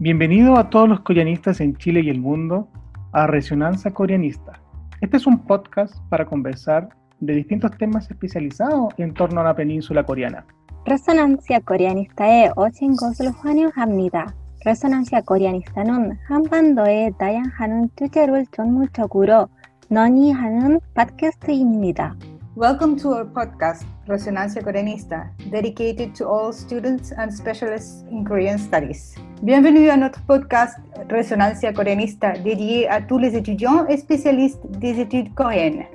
Bienvenido a todos los coreanistas en Chile y el mundo a Resonancia Coreanista. Este es un podcast para conversar de distintos temas especializados en torno a la península coreana. 레소난시아 코리아니스타에 오신 것을 환영합니다. 레소난시아 코리아니스타는 한반도의 다양한 주제를 전문적으로 논의하는 팟캐스트입니다. Welcome to our podcast, Resonancia Coreanista, dedicated to all students and specialists in Korean studies. Bienvenue à notre podcast Resonancia Coreanista, dédié à tous les étudiants et spécialistes des études coréennes.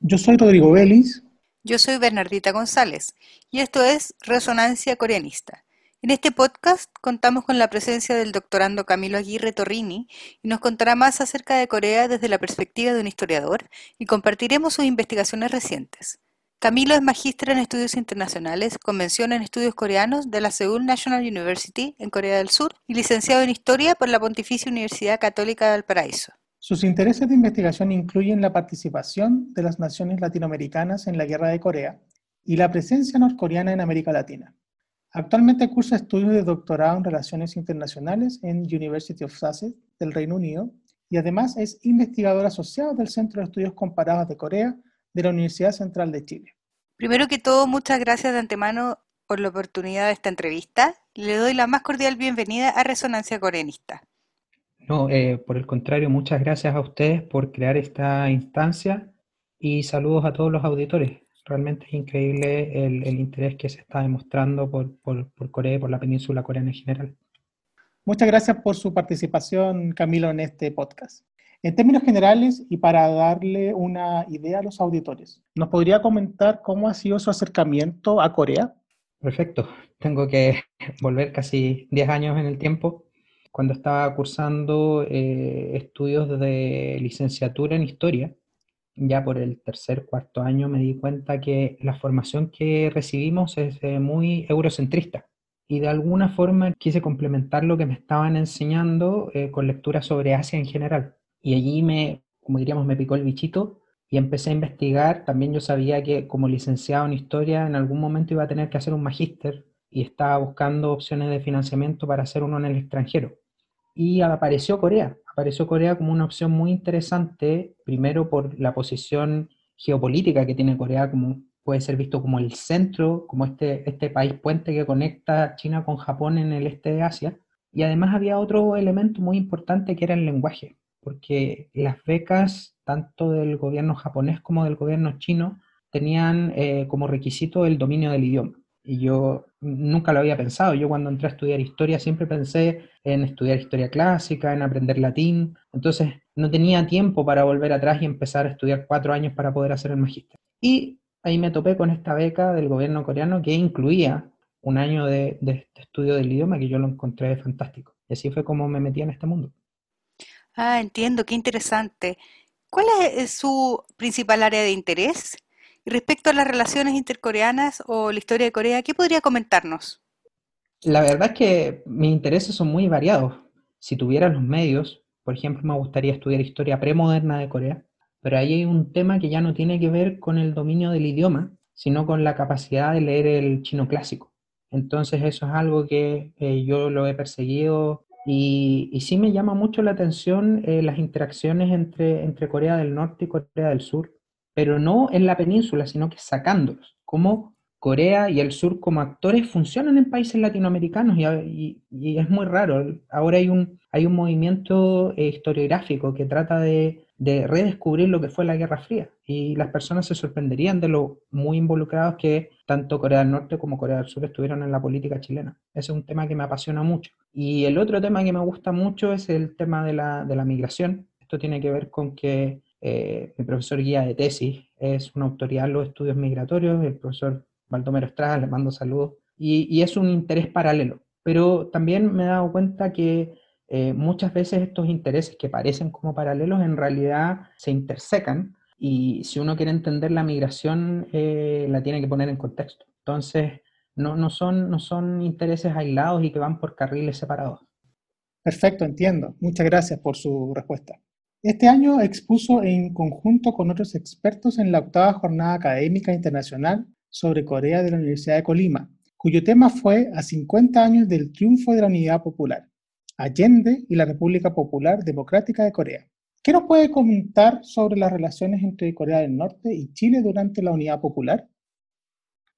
Yo soy Rodrigo Vélez. Yo soy Bernardita González y esto es Resonancia Coreanista. En este podcast contamos con la presencia del doctorando Camilo Aguirre Torrini y nos contará más acerca de Corea desde la perspectiva de un historiador y compartiremos sus investigaciones recientes. Camilo es magíster en estudios internacionales, convención en estudios coreanos de la Seoul National University en Corea del Sur y licenciado en historia por la Pontificia Universidad Católica de Valparaíso. Sus intereses de investigación incluyen la participación de las naciones latinoamericanas en la Guerra de Corea y la presencia norcoreana en América Latina. Actualmente cursa estudios de doctorado en Relaciones Internacionales en University of Sussex del Reino Unido y además es investigador asociado del Centro de Estudios Comparados de Corea de la Universidad Central de Chile. Primero que todo, muchas gracias de antemano por la oportunidad de esta entrevista. Le doy la más cordial bienvenida a Resonancia Coreanista. No, eh, por el contrario, muchas gracias a ustedes por crear esta instancia y saludos a todos los auditores realmente es increíble el, interés que se está demostrando por, Corea y por la península coreana en general. Muchas gracias por su participación, Camilo, en este podcast. En términos generales y para darle una idea a los auditores, ¿nos podría comentar cómo ha sido su acercamiento a Corea? Perfecto. Tengo que volver casi 10 años en el tiempo. Cuando estaba cursando eh, estudios de licenciatura en historia, ya por el tercer, cuarto año me di cuenta que la formación que recibimos es eh, muy eurocentrista y de alguna forma quise complementar lo que me estaban enseñando eh, con lectura sobre Asia en general. Y allí me, como diríamos, me picó el bichito y empecé a investigar. También yo sabía que como licenciado en historia en algún momento iba a tener que hacer un magíster y estaba buscando opciones de financiamiento para hacer uno en el extranjero. Y apareció Corea apareció Corea como una opción muy interesante, primero por la posición geopolítica que tiene Corea, como puede ser visto como el centro, como este, este país puente que conecta China con Japón en el este de Asia. Y además había otro elemento muy importante que era el lenguaje, porque las becas, tanto del gobierno japonés como del gobierno chino, tenían eh, como requisito el dominio del idioma. Y yo nunca lo había pensado. Yo cuando entré a estudiar historia siempre pensé en estudiar historia clásica, en aprender latín. Entonces no tenía tiempo para volver atrás y empezar a estudiar cuatro años para poder hacer el magíster. Y ahí me topé con esta beca del gobierno coreano que incluía un año de, de, estudio del idioma que yo lo encontré fantástico. Y así fue como me metí en este mundo. Ah, entiendo, qué interesante. ¿Cuál es su principal área de interés? Respecto a las relaciones intercoreanas o la historia de Corea, ¿qué podría comentarnos? La verdad es que mis intereses son muy variados. Si tuviera los medios, por ejemplo, me gustaría estudiar historia premoderna de Corea, pero ahí hay un tema que ya no tiene que ver con el dominio del idioma, sino con la capacidad de leer el chino clásico. Entonces eso es algo que eh, yo lo he perseguido y, sí me llama mucho la atención eh, las interacciones entre, entre Corea del Norte y Corea del Sur pero no en la península, sino que sacándolos. Cómo Corea y el sur como actores funcionan en países latinoamericanos y, es muy raro. Ahora hay un, hay un movimiento eh, historiográfico que trata de, redescubrir lo que fue la Guerra Fría y las personas se sorprenderían de lo muy involucrados que tanto Corea del Norte como Corea del Sur estuvieron en la política chilena. Ese es un tema que me apasiona mucho. Y el otro tema que me gusta mucho es el tema de la, de la migración. Esto tiene que ver con que eh, mi profesor guía de tesis es una autoridad en los estudios migratorios, el profesor Baldomero Estrada, le mando saludos, y, es un interés paralelo. Pero también me he dado cuenta que eh, muchas veces estos intereses que parecen como paralelos en realidad se intersecan y si uno quiere entender la migración eh, la tiene que poner en contexto. Entonces, no, no, son, no son intereses aislados y que van por carriles separados. Perfecto, entiendo. Muchas gracias por su respuesta. Este año expuso en conjunto con otros expertos en la octava Jornada Académica Internacional sobre Corea de la Universidad de Colima, cuyo tema fue a 50 años del triunfo de la unidad popular, Allende y la República Popular Democrática de Corea. ¿Qué nos puede comentar sobre las relaciones entre Corea del Norte y Chile durante la unidad popular?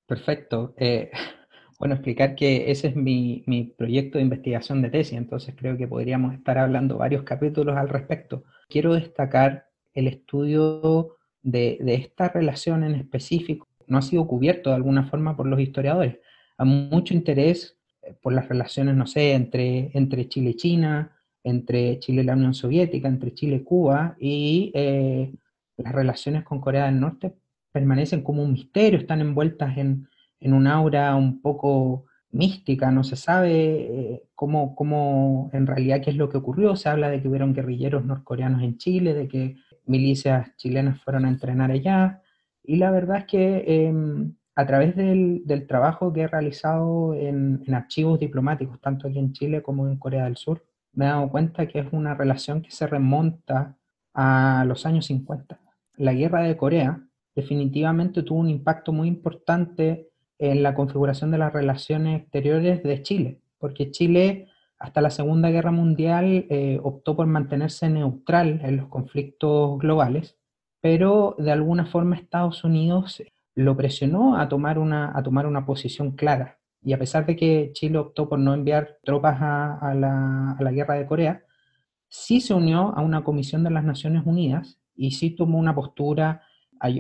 Perfecto. Eh, bueno, explicar que ese es mi, proyecto de investigación de tesis, entonces creo que podríamos estar hablando varios capítulos al respecto. Quiero destacar el estudio de, esta relación en específico. No ha sido cubierto de alguna forma por los historiadores. Hay mucho interés eh, por las relaciones, no sé, entre, entre Chile y China, entre Chile y la Unión Soviética, entre Chile y Cuba, y eh, las relaciones con Corea del Norte permanecen como un misterio, están envueltas en, en un aura un poco mística, no se sabe eh, cómo, cómo, en realidad qué es lo que ocurrió, se habla de que hubieron guerrilleros norcoreanos en Chile, de que milicias chilenas fueron a entrenar allá, y la verdad es que em, a través del, trabajo que he realizado en, en, archivos diplomáticos, tanto aquí en Chile como en Corea del Sur, me he dado cuenta que es una relación que se remonta a los años 50. La guerra de Corea definitivamente tuvo un impacto muy importante en la configuración de las relaciones exteriores de Chile, porque Chile hasta la Segunda Guerra Mundial eh, optó por mantenerse neutral en los conflictos globales, pero de alguna forma Estados Unidos lo presionó a tomar una, a tomar una posición clara. Y a pesar de que Chile optó por no enviar tropas a, la, a la guerra de Corea, sí se unió a una comisión de las Naciones Unidas y sí tomó una postura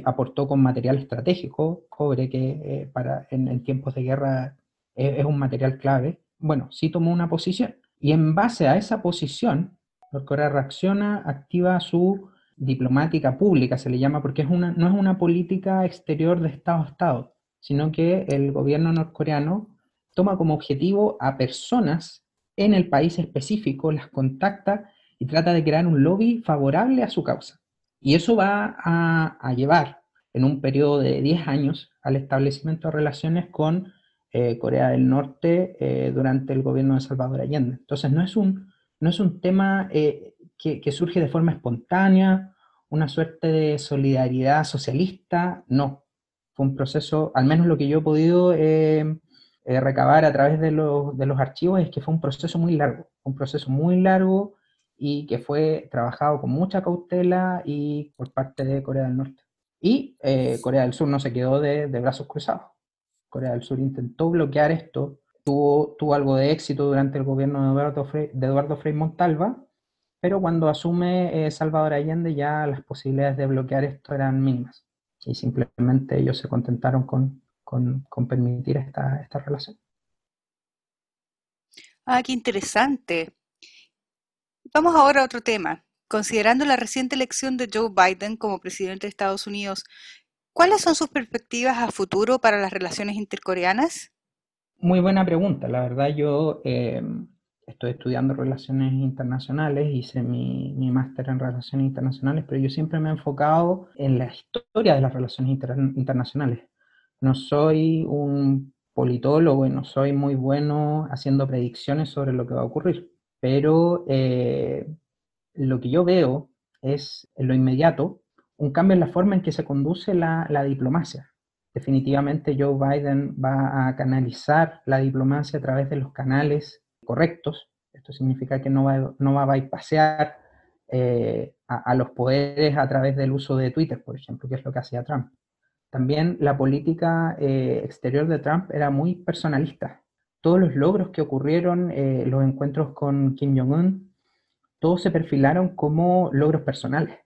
aportó con material estratégico, cobre, que eh, para, en, tiempos de guerra es, un material clave. Bueno, sí tomó una posición. Y en base a esa posición, Norcorea reacciona, activa su diplomática pública, se le llama, porque es una, no es una política exterior de Estado a Estado, sino que el gobierno norcoreano toma como objetivo a personas en el país específico, las contacta y trata de crear un lobby favorable a su causa. Y eso va a, llevar en un periodo de 10 años al establecimiento de relaciones con eh, Corea del Norte eh, durante el gobierno de Salvador Allende. Entonces no es un, no es un tema eh, que, que, surge de forma espontánea, una suerte de solidaridad socialista, no. Fue un proceso, al menos lo que yo he podido recabar a través de los, de los archivos, es que fue un proceso muy largo, un proceso muy largo y que fue trabajado con mucha cautela y por parte de Corea del Norte. Y eh, Corea del Sur no se quedó de, brazos cruzados. Corea del Sur intentó bloquear esto, tuvo, tuvo algo de éxito durante el gobierno de Eduardo Frei, de Eduardo Frei Montalva, pero cuando asume eh, Salvador Allende ya las posibilidades de bloquear esto eran mínimas. Y simplemente ellos se contentaron con, con, con permitir esta, esta relación. Ah, qué interesante. Vamos ahora a otro tema. Considerando la reciente elección de Joe Biden como presidente de Estados Unidos, ¿cuáles son sus perspectivas a futuro para las relaciones intercoreanas? Muy buena pregunta. La verdad yo em, estoy estudiando relaciones internacionales, hice mi, mi máster en relaciones internacionales, pero yo siempre me he enfocado en la historia de las relaciones internacionales. No soy un politólogo y no soy muy bueno haciendo predicciones sobre lo que va a ocurrir pero eh, lo que yo veo es en lo inmediato un cambio en la forma en que se conduce la, diplomacia. Definitivamente Joe Biden va a canalizar la diplomacia a través de los canales correctos. Esto significa que no va, no va a bypassear eh, a, los poderes a través del uso de Twitter, por ejemplo, que es lo que hacía Trump. También la política eh, exterior de Trump era muy personalista todos los logros que ocurrieron, eh, los encuentros con Kim Jong-un, todos se perfilaron como logros personales.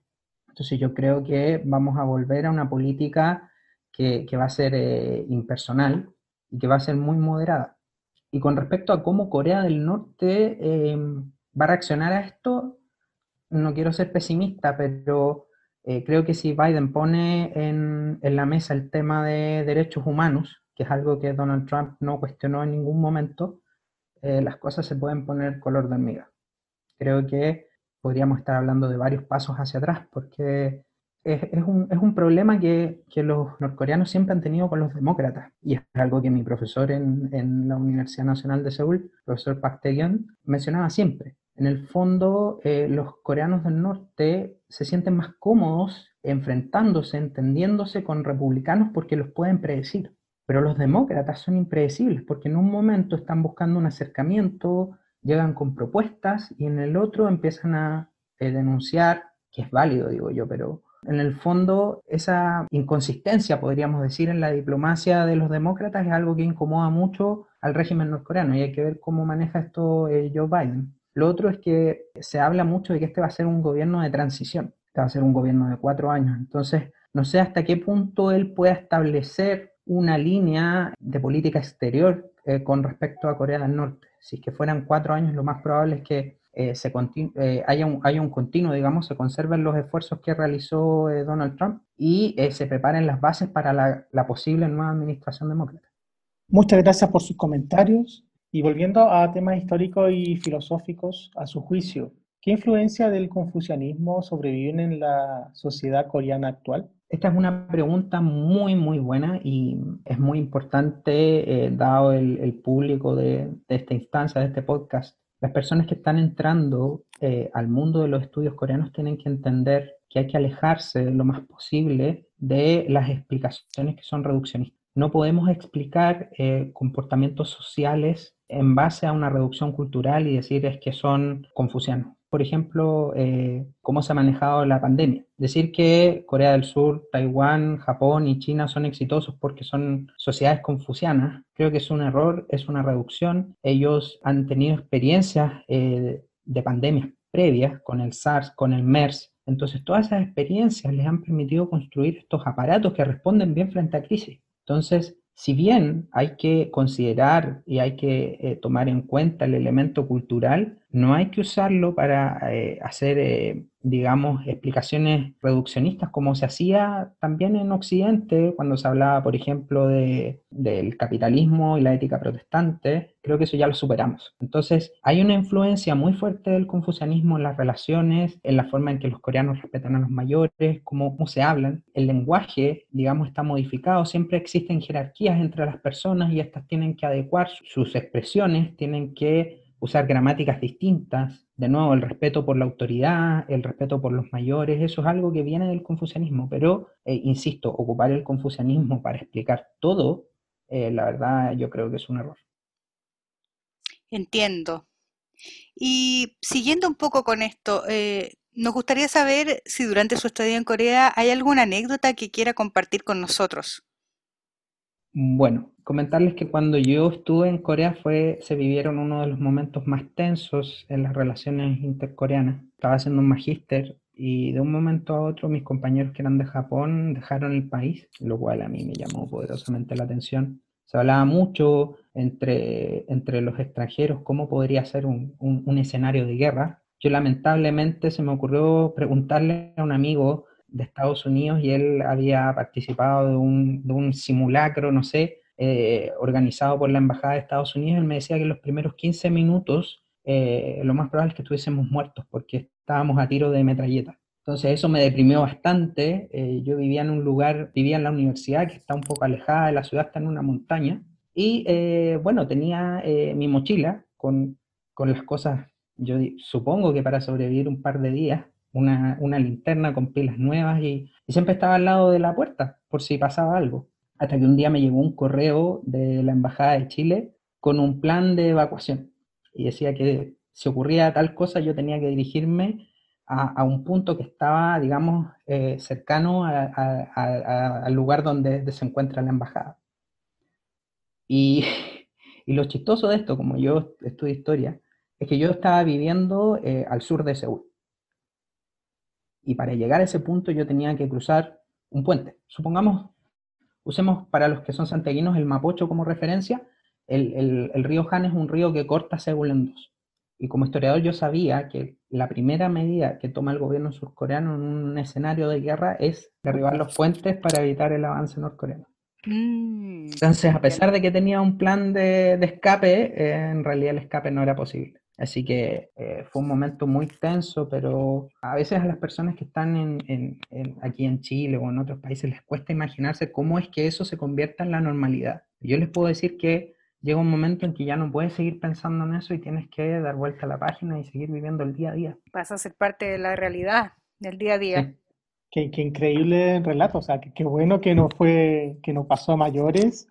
Entonces yo creo que vamos a volver a una política que, va a ser eh, impersonal y que va a ser muy moderada. Y con respecto a cómo Corea del Norte em, va a reaccionar a esto, no quiero ser pesimista, pero eh, creo que si Biden pone en, la mesa el tema de derechos humanos, que es algo que Donald Trump no cuestionó en ningún momento, eh, las cosas se pueden poner color de hormiga. Creo que podríamos estar hablando de varios pasos hacia atrás, porque es, un, es un, problema que, que, los norcoreanos siempre han tenido con los demócratas, y es algo que mi profesor en, en la Universidad Nacional de Seúl, profesor Park tae mencionaba siempre. En el fondo, eh, los coreanos del norte se sienten más cómodos enfrentándose, entendiéndose con republicanos porque los pueden predecir Pero los demócratas son impredecibles porque en un momento están buscando un acercamiento, llegan con propuestas y en el otro empiezan a eh, denunciar, que es válido, digo yo, pero en el fondo esa inconsistencia, podríamos decir, en la diplomacia de los demócratas es algo que incomoda mucho al régimen norcoreano y hay que ver cómo maneja esto eh, Joe Biden. Lo otro es que se habla mucho de que este va a ser un gobierno de transición, este va a ser un gobierno de cuatro años, entonces no sé hasta qué punto él pueda establecer una línea de política exterior eh, con respecto a Corea del Norte. Si es que fueran cuatro años, lo más probable es que eh, se eh, haya, un, haya, un, continuo, digamos, se conserven los esfuerzos que realizó Donald Trump y se preparen las bases para la, la posible nueva administración demócrata. Muchas gracias por sus comentarios. Y volviendo a temas históricos y filosóficos, a su juicio, ¿qué influencia del confucianismo sobrevive en la sociedad coreana actual? Esta es una pregunta muy, muy buena y es muy importante, eh, dado el, público de, esta instancia, de este podcast. Las personas que están entrando eh, al mundo de los estudios coreanos tienen que entender que hay que alejarse lo más posible de las explicaciones que son reduccionistas. No podemos explicar eh, comportamientos sociales en base a una reducción cultural y decir es que son confucianos por ejemplo, eh, cómo se ha manejado la pandemia. Decir que Corea del Sur, Taiwán, Japón y China son exitosos porque son sociedades confucianas, creo que es un error, es una reducción. Ellos han tenido experiencias eh, de pandemias previas con el SARS, con el MERS. Entonces, todas esas experiencias les han permitido construir estos aparatos que responden bien frente a crisis. Entonces, si bien hay que considerar y hay que eh, tomar en cuenta el elemento cultural, no hay que usarlo para eh, hacer, eh, digamos, explicaciones reduccionistas como se hacía también en Occidente cuando se hablaba, por ejemplo, de, del capitalismo y la ética protestante. Creo que eso ya lo superamos. Entonces, hay una influencia muy fuerte del confucianismo en las relaciones, en la forma en que los coreanos respetan a los mayores, cómo, cómo se hablan. El lenguaje, digamos, está modificado. Siempre existen jerarquías entre las personas y estas tienen que adecuar sus expresiones, tienen que usar gramáticas distintas, de nuevo el respeto por la autoridad, el respeto por los mayores, eso es algo que viene del confucianismo, pero, eh, insisto, ocupar el confucianismo para explicar todo, eh, la verdad yo creo que es un error. Entiendo. Y siguiendo un poco con esto, eh, nos gustaría saber si durante su estadía en Corea hay alguna anécdota que quiera compartir con nosotros. Bueno, comentarles que cuando yo estuve en Corea fue, se vivieron uno de los momentos más tensos en las relaciones intercoreanas. Estaba haciendo un magíster y de un momento a otro mis compañeros que eran de Japón dejaron el país, lo cual a mí me llamó poderosamente la atención. Se hablaba mucho entre, entre los extranjeros cómo podría ser un, un escenario de guerra. Yo lamentablemente se me ocurrió preguntarle a un amigo de Estados Unidos y él había participado de un, de un simulacro, no sé, eh, organizado por la Embajada de Estados Unidos. Él me decía que en los primeros 15 minutos eh, lo más probable es que estuviésemos muertos porque estábamos a tiro de metralleta. Entonces eso me deprimió bastante. Eh, yo vivía en un lugar, vivía en la universidad que está un poco alejada de la ciudad, está en una montaña. Y bueno, tenía mi mochila con, con las cosas, yo supongo que para sobrevivir un par de días, una, linterna con pilas nuevas y, siempre estaba al lado de la puerta por si pasaba algo. Hasta que un día me llegó un correo de la Embajada de Chile con un plan de evacuación y decía que si ocurría tal cosa yo tenía que dirigirme a, un punto que estaba, digamos, eh, cercano al lugar donde, se encuentra la embajada. Y, lo chistoso de esto, como yo estudio historia, es que yo estaba viviendo eh, al sur de Seúl. Y para llegar a ese punto yo tenía que cruzar un puente. Supongamos, usemos para los que son santiaguinos el Mapocho como referencia, el, río Han es un río que corta Seúl en dos. Y como historiador yo sabía que la primera medida que toma el gobierno surcoreano en un escenario de guerra es derribar los puentes para evitar el avance norcoreano. Mm, Entonces, a pesar de que tenía un plan de, escape, eh, en realidad el escape no era posible. Así que eh, fue un momento muy tenso, pero a veces a las personas que están en, aquí en Chile o en otros países les cuesta imaginarse cómo es que eso se convierta en la normalidad. Yo les puedo decir que llega un momento en que ya no puedes seguir pensando en eso y tienes que dar vuelta a la página y seguir viviendo el día a día. Pasa a ser parte de la realidad, del día a día. Qué, qué, increíble relato, o sea, qué, bueno que no fue, que no pasó a mayores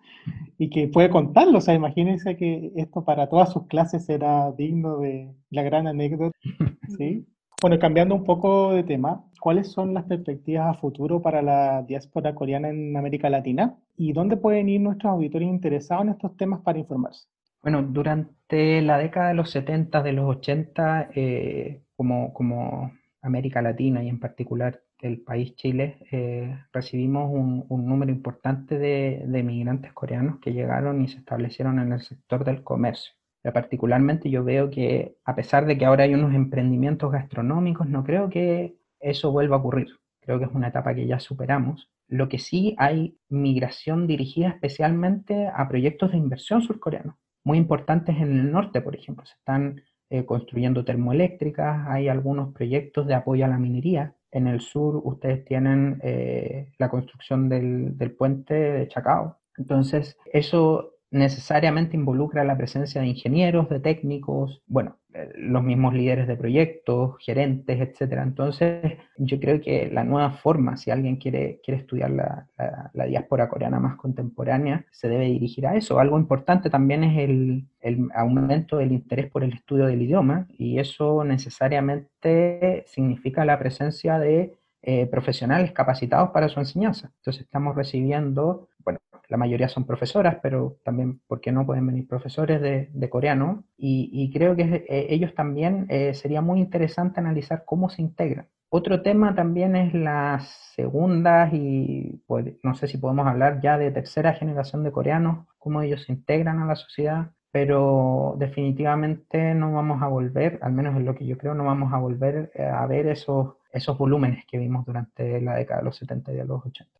y que puede contarlo, o sea, imagínense que esto para todas sus clases era digno de la gran anécdota, ¿sí? Bueno, cambiando un poco de tema, ¿cuáles son las perspectivas a futuro para la diáspora coreana en América Latina? ¿Y dónde pueden ir nuestros auditores interesados en estos temas para informarse? Bueno, durante la década de los 70, de los 80, eh, como, como América Latina y en particular el país Chile, eh, recibimos un, número importante de, de migrantes coreanos que llegaron y se establecieron en el sector del comercio. Particularmente yo veo que a pesar de que ahora hay unos emprendimientos gastronómicos, no creo que eso vuelva a ocurrir. Creo que es una etapa que ya superamos. Lo que sí hay migración dirigida especialmente a proyectos de inversión surcoreanos, muy importantes en el norte, por ejemplo. Se están eh, construyendo termoeléctricas, hay algunos proyectos de apoyo a la minería. En el sur ustedes tienen eh, la construcción del, del puente de Chacao. Entonces, eso necesariamente involucra la presencia de ingenieros, de técnicos, bueno, eh, los mismos líderes de proyectos, gerentes, etcétera. Entonces, yo creo que la nueva forma, si alguien quiere, quiere estudiar la, la, diáspora coreana más contemporánea, se debe dirigir a eso. Algo importante también es el, el aumento del interés por el estudio del idioma y eso necesariamente significa la presencia de eh, profesionales capacitados para su enseñanza. Entonces estamos recibiendo, bueno, la mayoría son profesoras, pero también, ¿por qué no pueden venir profesores de, coreano? Y, creo que eh, ellos también eh, sería muy interesante analizar cómo se integran. Otro tema también es las segundas y pues, no sé si podemos hablar ya de tercera generación de coreanos, cómo ellos se integran a la sociedad, pero definitivamente no vamos a volver, al menos en lo que yo creo, no vamos a volver a ver esos esos volúmenes que vimos durante la década de los 70 y de los 80.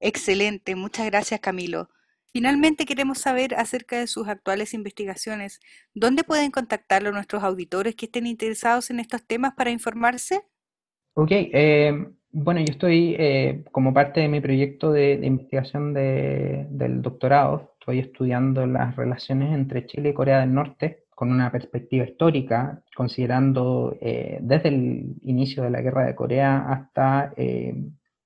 Excelente, muchas gracias Camilo. Finalmente queremos saber acerca de sus actuales investigaciones. ¿Dónde pueden contactarlo nuestros auditores que estén interesados en estos temas para informarse? Ok, eh, bueno, yo estoy eh, como parte de mi proyecto de, investigación del doctorado, estoy estudiando las relaciones entre Chile y Corea del Norte con una perspectiva histórica, considerando eh, desde el inicio de la guerra de Corea hasta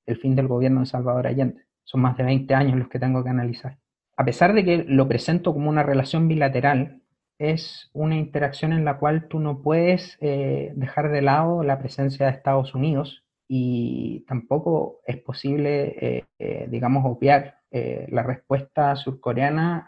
el fin del gobierno de Salvador Allende. Son más de 20 años los que tengo que analizar. A pesar de que lo presento como una relación bilateral, es una interacción en la cual tú no puedes eh, dejar de lado la presencia de Estados Unidos y tampoco es posible, digamos, obviar la respuesta surcoreana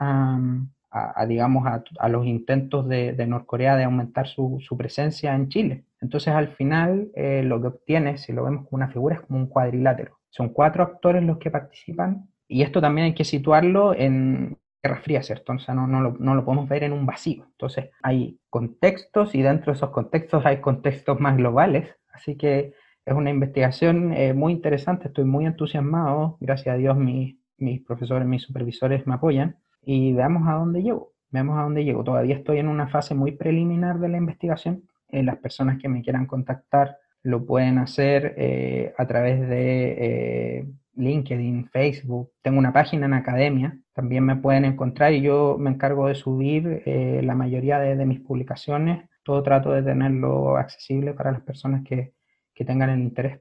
a, digamos, a, los intentos de, Norcorea de aumentar su, presencia en Chile. Entonces, al final, eh, lo que obtiene, si lo vemos como una figura, es como un cuadrilátero. Son cuatro actores los que participan y esto también hay que situarlo en Guerra Fría, ¿cierto? O sea, no, no, lo, no lo podemos ver en un vacío. Entonces, hay contextos y dentro de esos contextos hay contextos más globales. Así que es una investigación eh, muy interesante, estoy muy entusiasmado, gracias a Dios mis, mis profesores, mis supervisores me apoyan y veamos a dónde llego. Veamos a dónde llego. Todavía estoy en una fase muy preliminar de la investigación. Eh, las personas que me quieran contactar lo pueden hacer eh, a través de eh, LinkedIn, Facebook. Tengo una página en academia, también me pueden encontrar y yo me encargo de subir la mayoría de, mis publicaciones. Todo trato de tenerlo accesible para las personas que, que tengan el interés.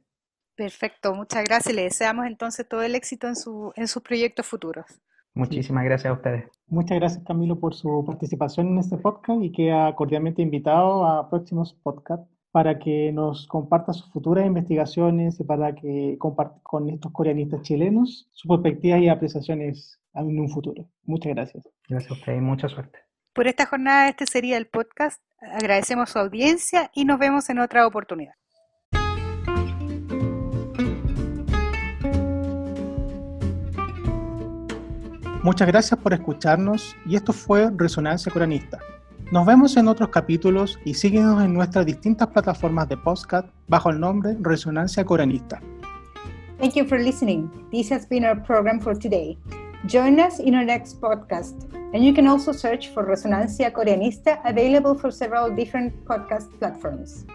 Perfecto, muchas gracias. Le deseamos entonces todo el éxito en, su, en sus proyectos futuros. Muchísimas gracias a ustedes. Muchas gracias Camilo por su participación en este podcast y queda cordialmente invitado a próximos podcasts para que nos comparta sus futuras investigaciones y para que comparta con estos coreanistas chilenos sus perspectivas y apreciaciones en un futuro. Muchas gracias. Gracias a usted y mucha suerte. Por esta jornada este sería el podcast. Agradecemos su audiencia y nos vemos en otra oportunidad. Muchas gracias por escucharnos y esto fue Resonancia Coranista. Nos vemos en otros capítulos y síguenos en nuestras distintas plataformas de podcast bajo el nombre Resonancia Coranista. Thank you for listening. This has been our program for today. Join us in our next podcast, and you can also search for Resonancia Coreanista, available for several different podcast platforms.